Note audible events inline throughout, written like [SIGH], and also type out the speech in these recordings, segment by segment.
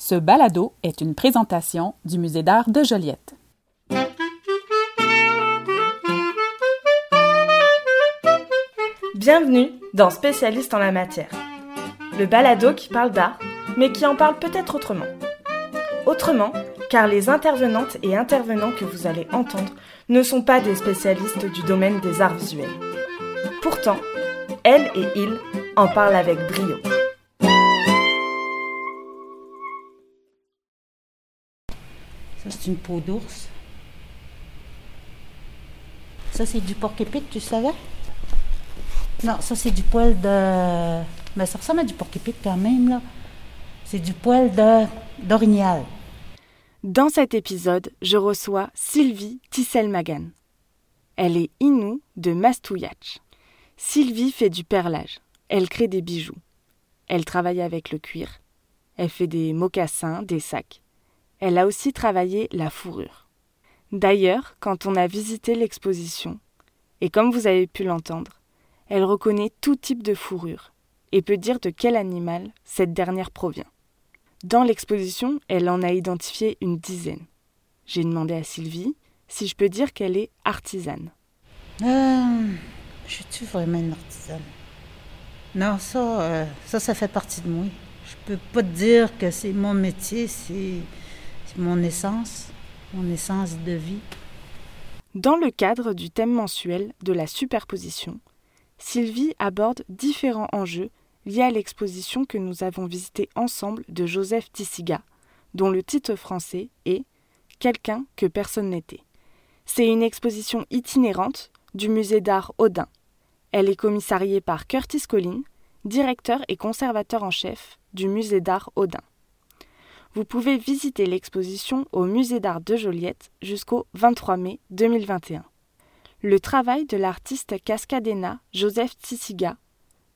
Ce balado est une présentation du Musée d'art de Joliette. Bienvenue dans Spécialiste en la matière. Le balado qui parle d'art, mais qui en parle peut-être autrement. Autrement, car les intervenantes et intervenants que vous allez entendre ne sont pas des spécialistes du domaine des arts visuels. Pourtant, elles et ils en parlent avec brio. C'est une peau d'ours. Ça, c'est du porc-épic, tu savais? Non, ça, c'est du poil de... Mais ça ressemble à du porc-épic quand même, là. C'est du poil de d'orignal. Dans cet épisode, je reçois Sylvie Tissel-Magan. Elle est Inou de Mastouiach. Sylvie fait du perlage. Elle crée des bijoux. Elle travaille avec le cuir. Elle fait des mocassins, des sacs. Elle a aussi travaillé la fourrure. D'ailleurs, quand on a visité l'exposition, et comme vous avez pu l'entendre, elle reconnaît tout type de fourrure et peut dire de quel animal cette dernière provient. Dans l'exposition, elle en a identifié une dizaine. J'ai demandé à Sylvie si je peux dire qu'elle est artisane. Euh, je suis vraiment une artisane? Non, ça, euh, ça, ça fait partie de moi. Je peux pas te dire que c'est mon métier, c'est mon essence, mon essence de vie. Dans le cadre du thème mensuel de la superposition, Sylvie aborde différents enjeux lié à l'exposition que nous avons visitée ensemble de Joseph Tissiga, dont le titre français est Quelqu'un que personne n'était. C'est une exposition itinérante du musée d'art Odin. Elle est commissariée par Curtis Collin, directeur et conservateur en chef du musée d'art Odin. Vous pouvez visiter l'exposition au musée d'art de Joliette jusqu'au 23 mai 2021. Le travail de l'artiste cascadena Joseph Tissiga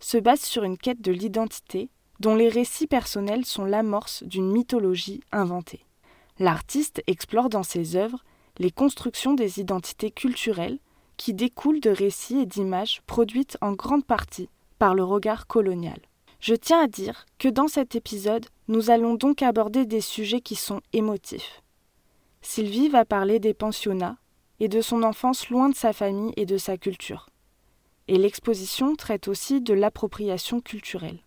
se base sur une quête de l'identité dont les récits personnels sont l'amorce d'une mythologie inventée. L'artiste explore dans ses œuvres les constructions des identités culturelles qui découlent de récits et d'images produites en grande partie par le regard colonial. Je tiens à dire que dans cet épisode, nous allons donc aborder des sujets qui sont émotifs. Sylvie va parler des pensionnats et de son enfance loin de sa famille et de sa culture et l'exposition traite aussi de l'appropriation culturelle.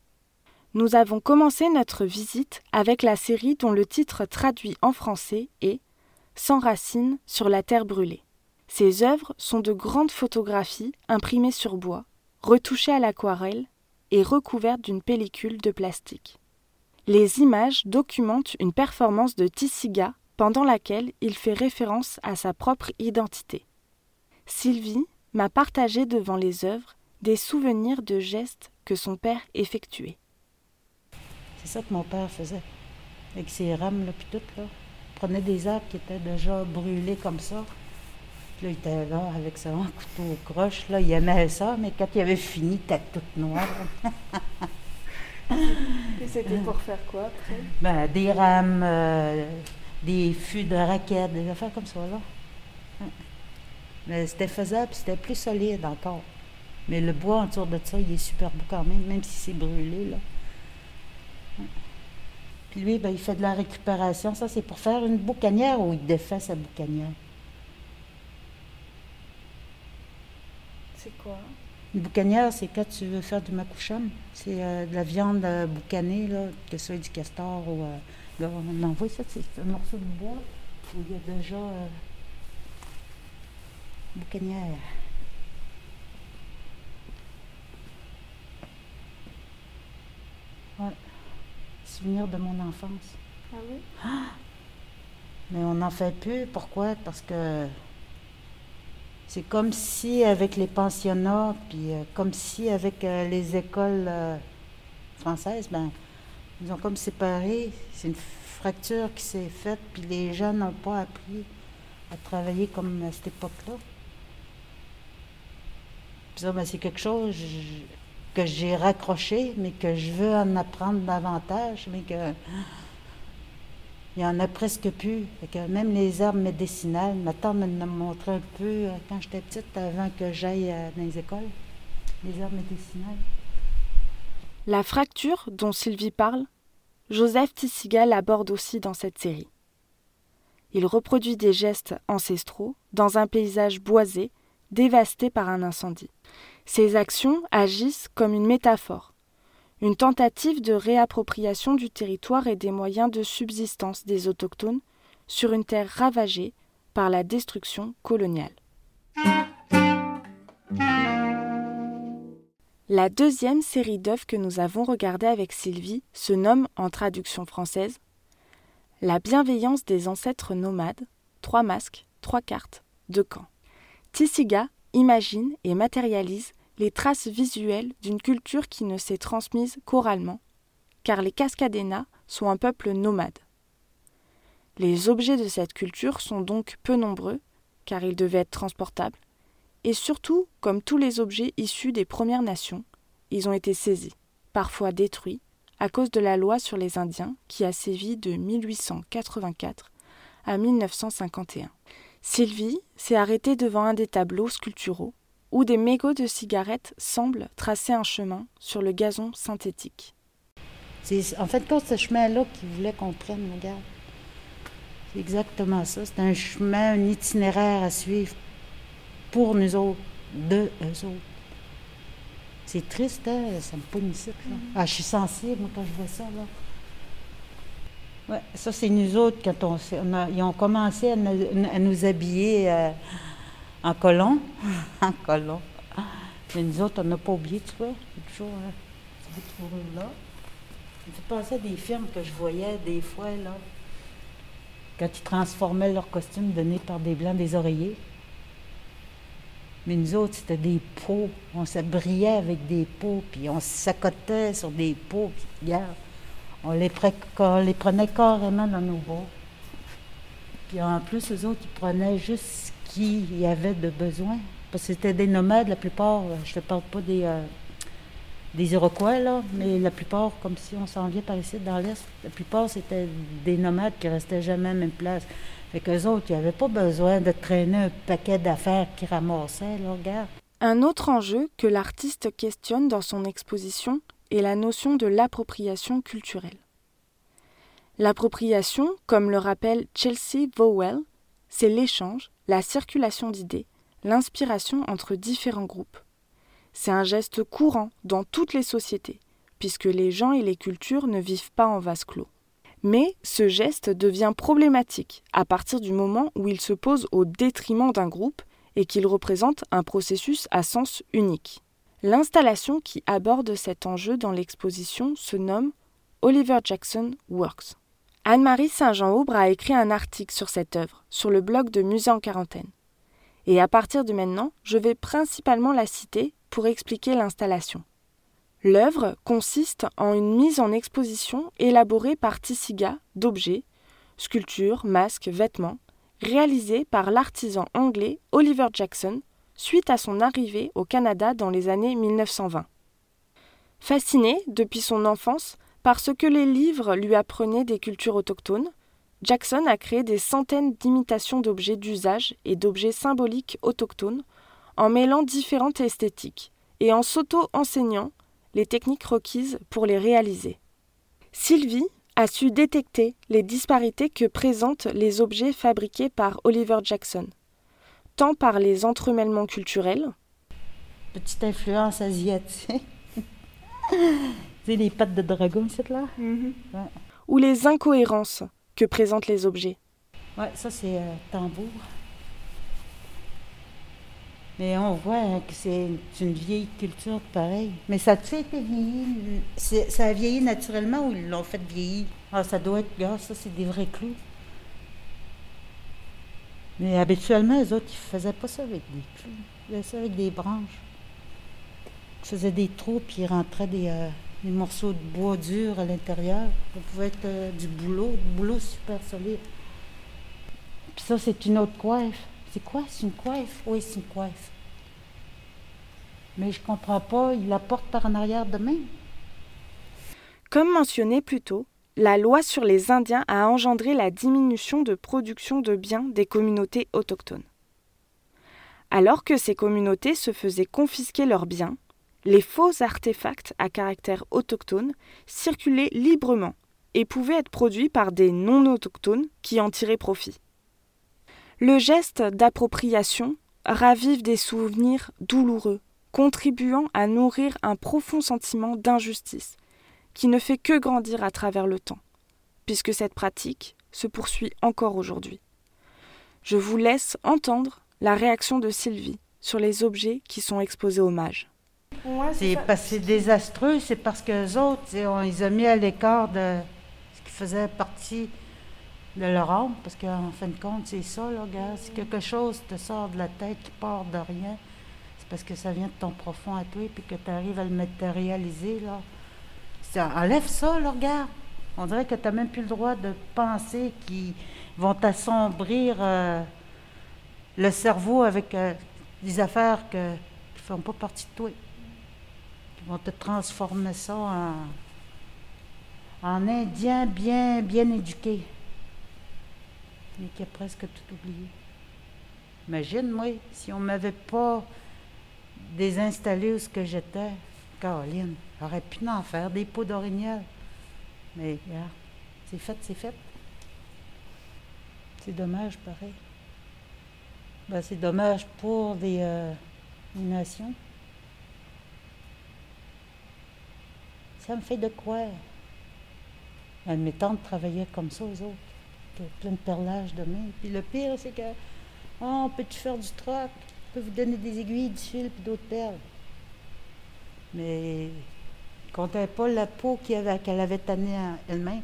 Nous avons commencé notre visite avec la série dont le titre traduit en français est Sans racines sur la terre brûlée. Ces œuvres sont de grandes photographies imprimées sur bois, retouchées à l'aquarelle et recouvertes d'une pellicule de plastique. Les images documentent une performance de Tissiga pendant laquelle il fait référence à sa propre identité. Sylvie m'a partagé devant les œuvres des souvenirs de gestes que son père effectuait. C'est ça que mon père faisait, avec ses rames, là, puis prenait des arbres qui étaient déjà brûlés comme ça. Puis là, il était là avec son [LAUGHS] couteau croche, là. Il aimait ça, mais quand il avait fini, il était tout noir. [LAUGHS] Et c'était pour faire quoi, après? Ben, des rames, euh, des fûts de raquettes, des affaires comme ça, là. Mais c'était faisable, c'était plus solide encore. Mais le bois autour de ça, il est super beau quand même, même si c'est brûlé, là. Puis lui, ben, il fait de la récupération. Ça, c'est pour faire une boucanière ou il défait sa boucanière? C'est quoi? Une boucanière, c'est quand tu veux faire du makoucham. C'est euh, de la viande euh, boucanée, là, que ce soit du castor ou... Euh, là, on envoie ça, c'est un morceau de bois où il y a déjà boucanière. Ouais. Souvenir de mon enfance. Ah oui? Mais on n'en fait plus. Pourquoi? Parce que c'est comme si avec les pensionnats, puis euh, comme si avec euh, les écoles euh, françaises, ben, ils ont comme séparé. C'est une fracture qui s'est faite, puis les gens n'ont pas appris à travailler comme à cette époque-là. Ça, ben, c'est quelque chose que j'ai raccroché, mais que je veux en apprendre davantage, mais que il n'y en a presque plus. même les arbres médicinales, ma tante me montré un peu euh, quand j'étais petite, avant que j'aille euh, dans les écoles, les arbres médicinales. La fracture dont Sylvie parle Joseph Tissiga l'aborde aussi dans cette série. Il reproduit des gestes ancestraux dans un paysage boisé, dévasté par un incendie. Ses actions agissent comme une métaphore, une tentative de réappropriation du territoire et des moyens de subsistance des autochtones sur une terre ravagée par la destruction coloniale. La deuxième série d'œuvres que nous avons regardée avec Sylvie se nomme, en traduction française, La bienveillance des ancêtres nomades, trois masques, trois cartes, deux camps. Tissiga imagine et matérialise les traces visuelles d'une culture qui ne s'est transmise qu'oralement, car les Cascadena sont un peuple nomade. Les objets de cette culture sont donc peu nombreux, car ils devaient être transportables, et surtout, comme tous les objets issus des Premières Nations, ils ont été saisis, parfois détruits, à cause de la loi sur les Indiens qui a sévi de 1884 à 1951. Sylvie s'est arrêtée devant un des tableaux sculpturaux où des mégots de cigarettes semblent tracer un chemin sur le gazon synthétique. C'est en fait quand ce chemin-là qu'ils voulaient qu'on prenne, regarde. C'est exactement ça. C'est un chemin, un itinéraire à suivre pour nous autres, de eux autres. C'est triste, hein? ça me pogne ici. Là. Ah, je suis sensible, moi, quand je vois ça. Là. Ouais, ça, c'est nous autres, quand on, on a, ils ont commencé à nous, à nous habiller. Euh, en colon. en [LAUGHS] colon. Mais nous autres, on n'a pas oublié, tu vois. Toujours cette là. Fait penser à des films que je voyais des fois, là. Quand ils transformaient leurs costumes donnés par des blancs des oreillers. Mais nous autres, c'était des pots. On se brillait avec des pots, puis on s'accotait sur des puis regarde, on les, on les prenait carrément dans nos bras. Puis en plus, eux autres, ils prenaient juste qui y avait de besoin. Parce que c'était des nomades, la plupart, euh, je ne parle pas des, euh, des Iroquois, là, mais la plupart, comme si on s'en vient par ici dans l'Est, la plupart, c'était des nomades qui restaient jamais à la même place. Fait qu'eux autres, ils n'avaient pas besoin de traîner un paquet d'affaires qu'ils ramassaient, là, regarde. Un autre enjeu que l'artiste questionne dans son exposition est la notion de l'appropriation culturelle. L'appropriation, comme le rappelle Chelsea Vowell, c'est l'échange, la circulation d'idées, l'inspiration entre différents groupes. C'est un geste courant dans toutes les sociétés, puisque les gens et les cultures ne vivent pas en vase clos. Mais ce geste devient problématique à partir du moment où il se pose au détriment d'un groupe et qu'il représente un processus à sens unique. L'installation qui aborde cet enjeu dans l'exposition se nomme Oliver Jackson Works. Anne-Marie Saint-Jean-Aubre a écrit un article sur cette œuvre, sur le blog de Musée en quarantaine. Et à partir de maintenant, je vais principalement la citer pour expliquer l'installation. L'œuvre consiste en une mise en exposition élaborée par Tissiga d'objets, sculptures, masques, vêtements, réalisés par l'artisan anglais Oliver Jackson suite à son arrivée au Canada dans les années 1920. Fasciné depuis son enfance parce que les livres lui apprenaient des cultures autochtones, Jackson a créé des centaines d'imitations d'objets d'usage et d'objets symboliques autochtones en mêlant différentes esthétiques et en s'auto-enseignant les techniques requises pour les réaliser. Sylvie a su détecter les disparités que présentent les objets fabriqués par Oliver Jackson, tant par les entremêlements culturels, petite influence asiatique, [LAUGHS] les pattes de dragon, cette là? Mhm. Ou les incohérences que présentent les objets. Ouais, ça c'est euh, tambour. Mais on voit hein, que c'est une vieille culture pareil. Mais ça a été vieilli Ça a vieilli naturellement ou ils l'ont fait vieillir? Ah, ça doit être. Ah, ça, c'est des vrais clous. Mais habituellement, les autres, ils faisaient pas ça avec des clous. Ils faisaient ça avec des branches. Ils faisaient des trous, puis ils rentraient des, euh, des morceaux de bois dur à l'intérieur. Ça pouvait être euh, du boulot, du boulot super solide. Puis ça, c'est une autre coiffe. C'est quoi? C'est une coiffe? Oui, c'est une coiffe. Mais je comprends pas, il la porte par en arrière de main. Comme mentionné plus tôt, la loi sur les Indiens a engendré la diminution de production de biens des communautés autochtones. Alors que ces communautés se faisaient confisquer leurs biens, les faux artefacts à caractère autochtone circulaient librement et pouvaient être produits par des non-autochtones qui en tiraient profit. Le geste d'appropriation ravive des souvenirs douloureux, contribuant à nourrir un profond sentiment d'injustice, qui ne fait que grandir à travers le temps, puisque cette pratique se poursuit encore aujourd'hui. Je vous laisse entendre la réaction de Sylvie sur les objets qui sont exposés au mage. C'est parce que c'est désastreux, c'est parce que les autres, on les a mis à l'écart de ce qui faisait partie de leur âme, parce qu'en fin de compte, c'est ça, là, gars. Si quelque chose te sort de la tête qui part de rien, c'est parce que ça vient de ton profond à toi, puis que tu arrives à le matérialiser, là. Ça enlève ça, là, regarde. On dirait que tu n'as même plus le droit de penser qu'ils vont t'assombrir euh, le cerveau avec euh, des affaires que, qui ne font pas partie de toi. Vont te transformer ça en, en indien bien, bien éduqué mais qui a presque tout oublié. Imagine, moi, si on ne m'avait pas désinstallé où ce que j'étais, Caroline, j'aurais pu en faire des pots d'orignal. Mais regarde, c'est fait, c'est fait. C'est dommage, pareil. Ben, c'est dommage pour des, euh, nations. Ça me fait de quoi? Mes tantes travaillaient comme ça aux autres plein de perlage de main. Puis le pire, c'est que, oh, on peut-tu faire du troc? On peut vous donner des aiguilles, du fil, puis d'autres perles. Mais ne comptait pas la peau qu'elle avait, qu'elle avait tannée elle-même.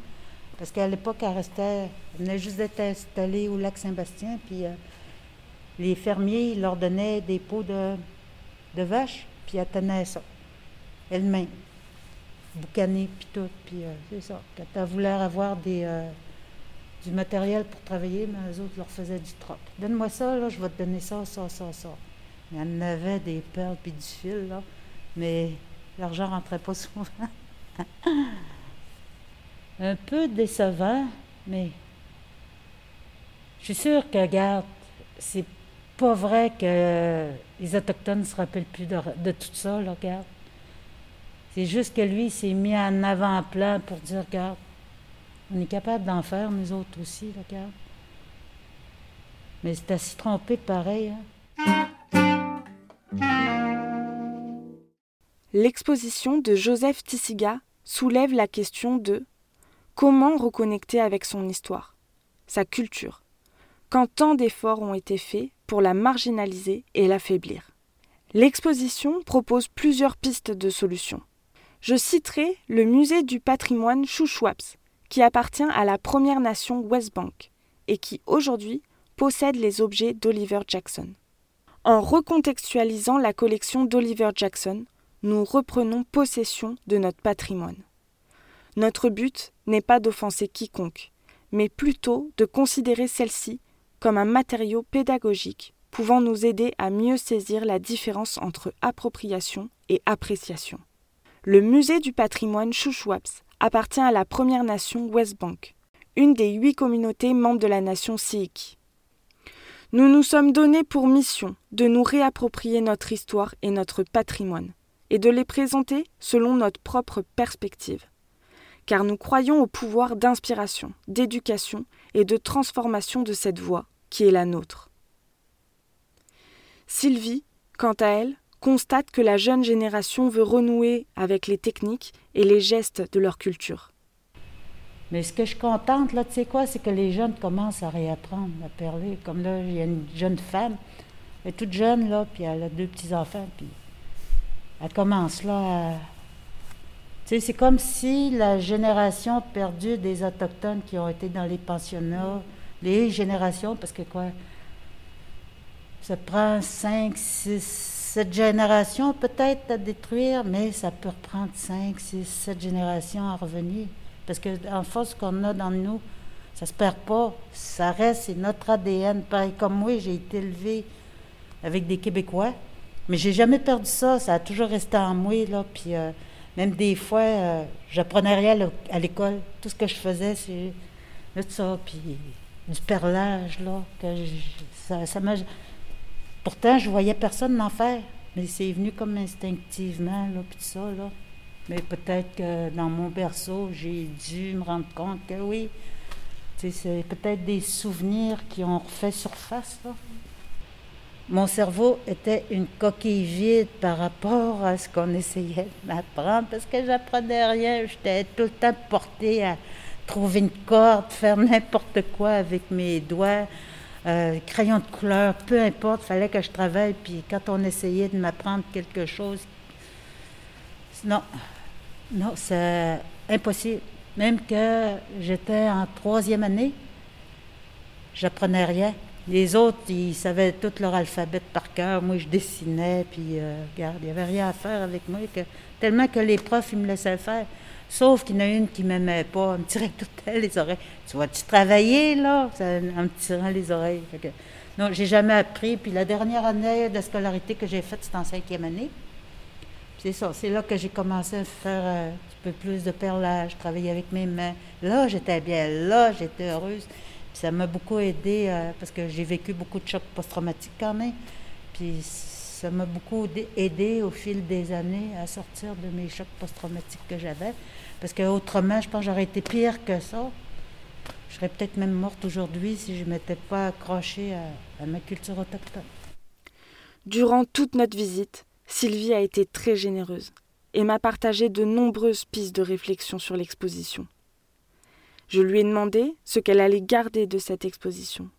Parce qu'à l'époque, elle restait, elle venait juste d'être installée au lac Saint-Bastien, puis euh, les fermiers leur donnaient des peaux de, de vache, puis elle tenait ça, elle-même, boucanée, puis tout. Puis euh, c'est ça. Quand elle voulait avoir des, euh, du matériel pour travailler, mais les autres leur faisaient du troc. Donne-moi ça, là, je vais te donner ça, ça, ça, ça. Il y en avait des perles puis du fil, là, mais l'argent rentrait pas [LAUGHS] souvent. Un peu décevant, mais je suis sûre que, regarde, c'est pas vrai que les Autochtones ne se rappellent plus de, tout ça, là, regarde. C'est juste que lui, s'est mis en avant-plan pour dire, regarde, on est capable d'en faire, nous autres aussi, regarde. Mais c'est à s'y tromper pareil. Hein. L'exposition de Joseph Tissiga soulève la question de comment reconnecter avec son histoire, sa culture, quand tant d'efforts ont été faits pour la marginaliser et l'affaiblir. L'exposition propose plusieurs pistes de solutions. Je citerai le musée du patrimoine Chouchouaps, qui appartient à la Première Nation West Bank et qui aujourd'hui possède les objets d'Oliver Jackson. En recontextualisant la collection d'Oliver Jackson, nous reprenons possession de notre patrimoine. Notre but n'est pas d'offenser quiconque, mais plutôt de considérer celle-ci comme un matériau pédagogique pouvant nous aider à mieux saisir la différence entre appropriation et appréciation. Le musée du patrimoine Chouchouaps appartient à la Première Nation West Bank, une des huit communautés membres de la nation Sikh. Nous nous sommes donnés pour mission de nous réapproprier notre histoire et notre patrimoine, et de les présenter selon notre propre perspective. Car nous croyons au pouvoir d'inspiration, d'éducation et de transformation de cette voie qui est la nôtre. Sylvie, quant à elle, constate que la jeune génération veut renouer avec les techniques et les gestes de leur culture. Mais ce que je contente, là, tu sais quoi, c'est que les jeunes commencent à réapprendre à parler. Comme là, il y a une jeune femme, elle est toute jeune, là, puis elle a deux petits-enfants, puis elle commence là à... Tu sais, c'est comme si la génération perdue des Autochtones qui ont été dans les pensionnats, les générations, parce que quoi, ça prend cinq, six, cette génération peut-être à détruire, mais ça peut reprendre 5, 6, 7 générations à revenir. Parce que en force qu'on a dans nous, ça se perd pas. Ça reste, c'est notre ADN. Pareil comme moi, j'ai été élevé avec des Québécois, mais j'ai jamais perdu ça. Ça a toujours resté en moi, là. Puis euh, même des fois, euh, j'apprenais rien à l'école. Tout ce que je faisais, c'est tout ça. Puis du perlage, là. Que ça m'a Pourtant, je voyais personne n'en faire. Mais c'est venu comme instinctivement, là, puis ça, là. Mais peut-être que dans mon berceau, j'ai dû me rendre compte que oui, c'est peut-être des souvenirs qui ont refait surface. Mon cerveau était une coquille vide par rapport à ce qu'on essayait de m'apprendre parce que j'apprenais rien. J'étais tout le temps portée à trouver une corde, faire n'importe quoi avec mes doigts, euh, crayon de couleur, peu importe, fallait que je travaille. Puis quand on essayait de m'apprendre quelque chose, non, non, c'est impossible. Même que j'étais en troisième année, j'apprenais rien. Les autres, ils savaient tout leur alphabet par cœur. Moi, je dessinais, puis euh, regarde, il n'y avait rien à faire avec moi. Tellement que les profs, ils me laissaient faire. Sauf qu'il y en a une qui ne m'aimait pas. Elle me tirait tout les oreilles. Tu vas-tu travailler, là? En me tirant les oreilles. Que, non, j'ai jamais appris. Puis la dernière année de scolarité que j'ai faite, c'était en cinquième année. C'est ça, c'est là que j'ai commencé à faire euh, un petit peu plus de perlage, travailler avec mes mains. Là, j'étais bien, là, j'étais heureuse. Puis ça m'a beaucoup aidé euh, parce que j'ai vécu beaucoup de chocs post-traumatiques quand même. Puis ça m'a beaucoup aidé au fil des années à sortir de mes chocs post-traumatiques que j'avais. Parce qu'autrement, je pense que j'aurais été pire que ça. Je serais peut-être même morte aujourd'hui si je ne m'étais pas accrochée à ma culture autochtone. Durant toute notre visite, Sylvie a été très généreuse et m'a partagé de nombreuses pistes de réflexion sur l'exposition. Je lui ai demandé ce qu'elle allait garder de cette exposition.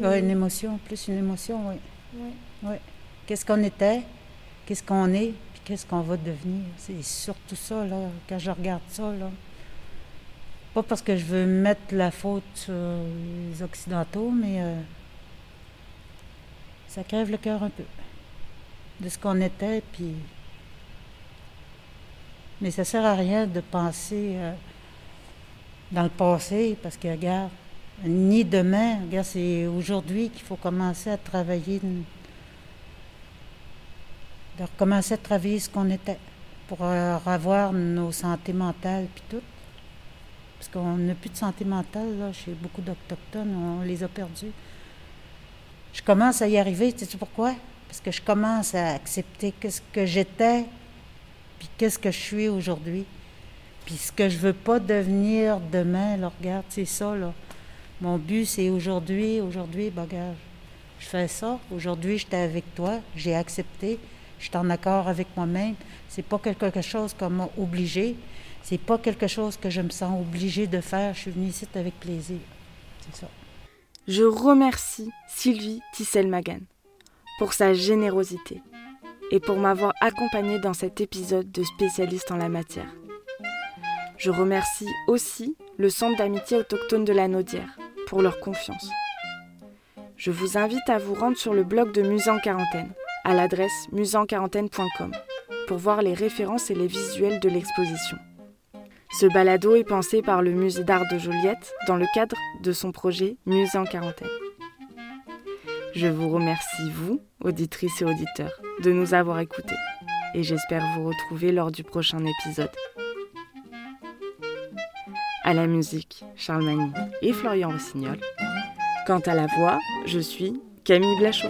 une émotion, plus une émotion, oui. oui. Qu'est-ce qu'on était, qu'est-ce qu'on est, puis qu'est-ce qu'on va devenir. C'est surtout ça, là, quand je regarde ça, là. Pas parce que je veux mettre la faute sur les Occidentaux, mais euh, ça crève le cœur un peu de ce qu'on était, puis. Mais ça sert à rien de penser euh, dans le passé, parce que, regarde, ni demain, regarde, c'est aujourd'hui qu'il faut commencer à travailler, de recommencer à travailler ce qu'on était, pour euh, avoir nos santé mentales, puis tout. Parce qu'on n'a plus de santé mentale, là, chez beaucoup d'Autochtones, on les a perdus. Je commence à y arriver, tu sais pourquoi? Parce que je commence à accepter qu'est-ce que j'étais, puis qu'est-ce que je suis aujourd'hui. Puis ce que je veux pas devenir demain, regarde, c'est ça, là. Mon but, c'est aujourd'hui, aujourd'hui, ben, regarde, je fais ça. Aujourd'hui, j'étais avec toi, j'ai accepté, je suis en accord avec moi-même. C'est pas quelque chose qu'on m'a obligé. C'est pas quelque chose que je me sens obligée de faire. Je suis venue ici avec plaisir. C'est ça. Je remercie Sylvie Tissel-Magan pour sa générosité et pour m'avoir accompagné dans cet épisode de spécialiste en la matière. Je remercie aussi le Centre d'amitié autochtone de la Naudière pour leur confiance. Je vous invite à vous rendre sur le blog de Musée en quarantaine à l'adresse museeenquarantaine.com pour voir les références et les visuels de l'exposition. Ce balado est pensé par le Musée d'art de Joliette dans le cadre de son projet Musée en quarantaine. Je vous remercie, vous, auditrices et auditeurs, de nous avoir écoutés et j'espère vous retrouver lors du prochain épisode. À la musique, Charles Magny et Florian Rossignol. Quant à la voix, je suis Camille Blachot.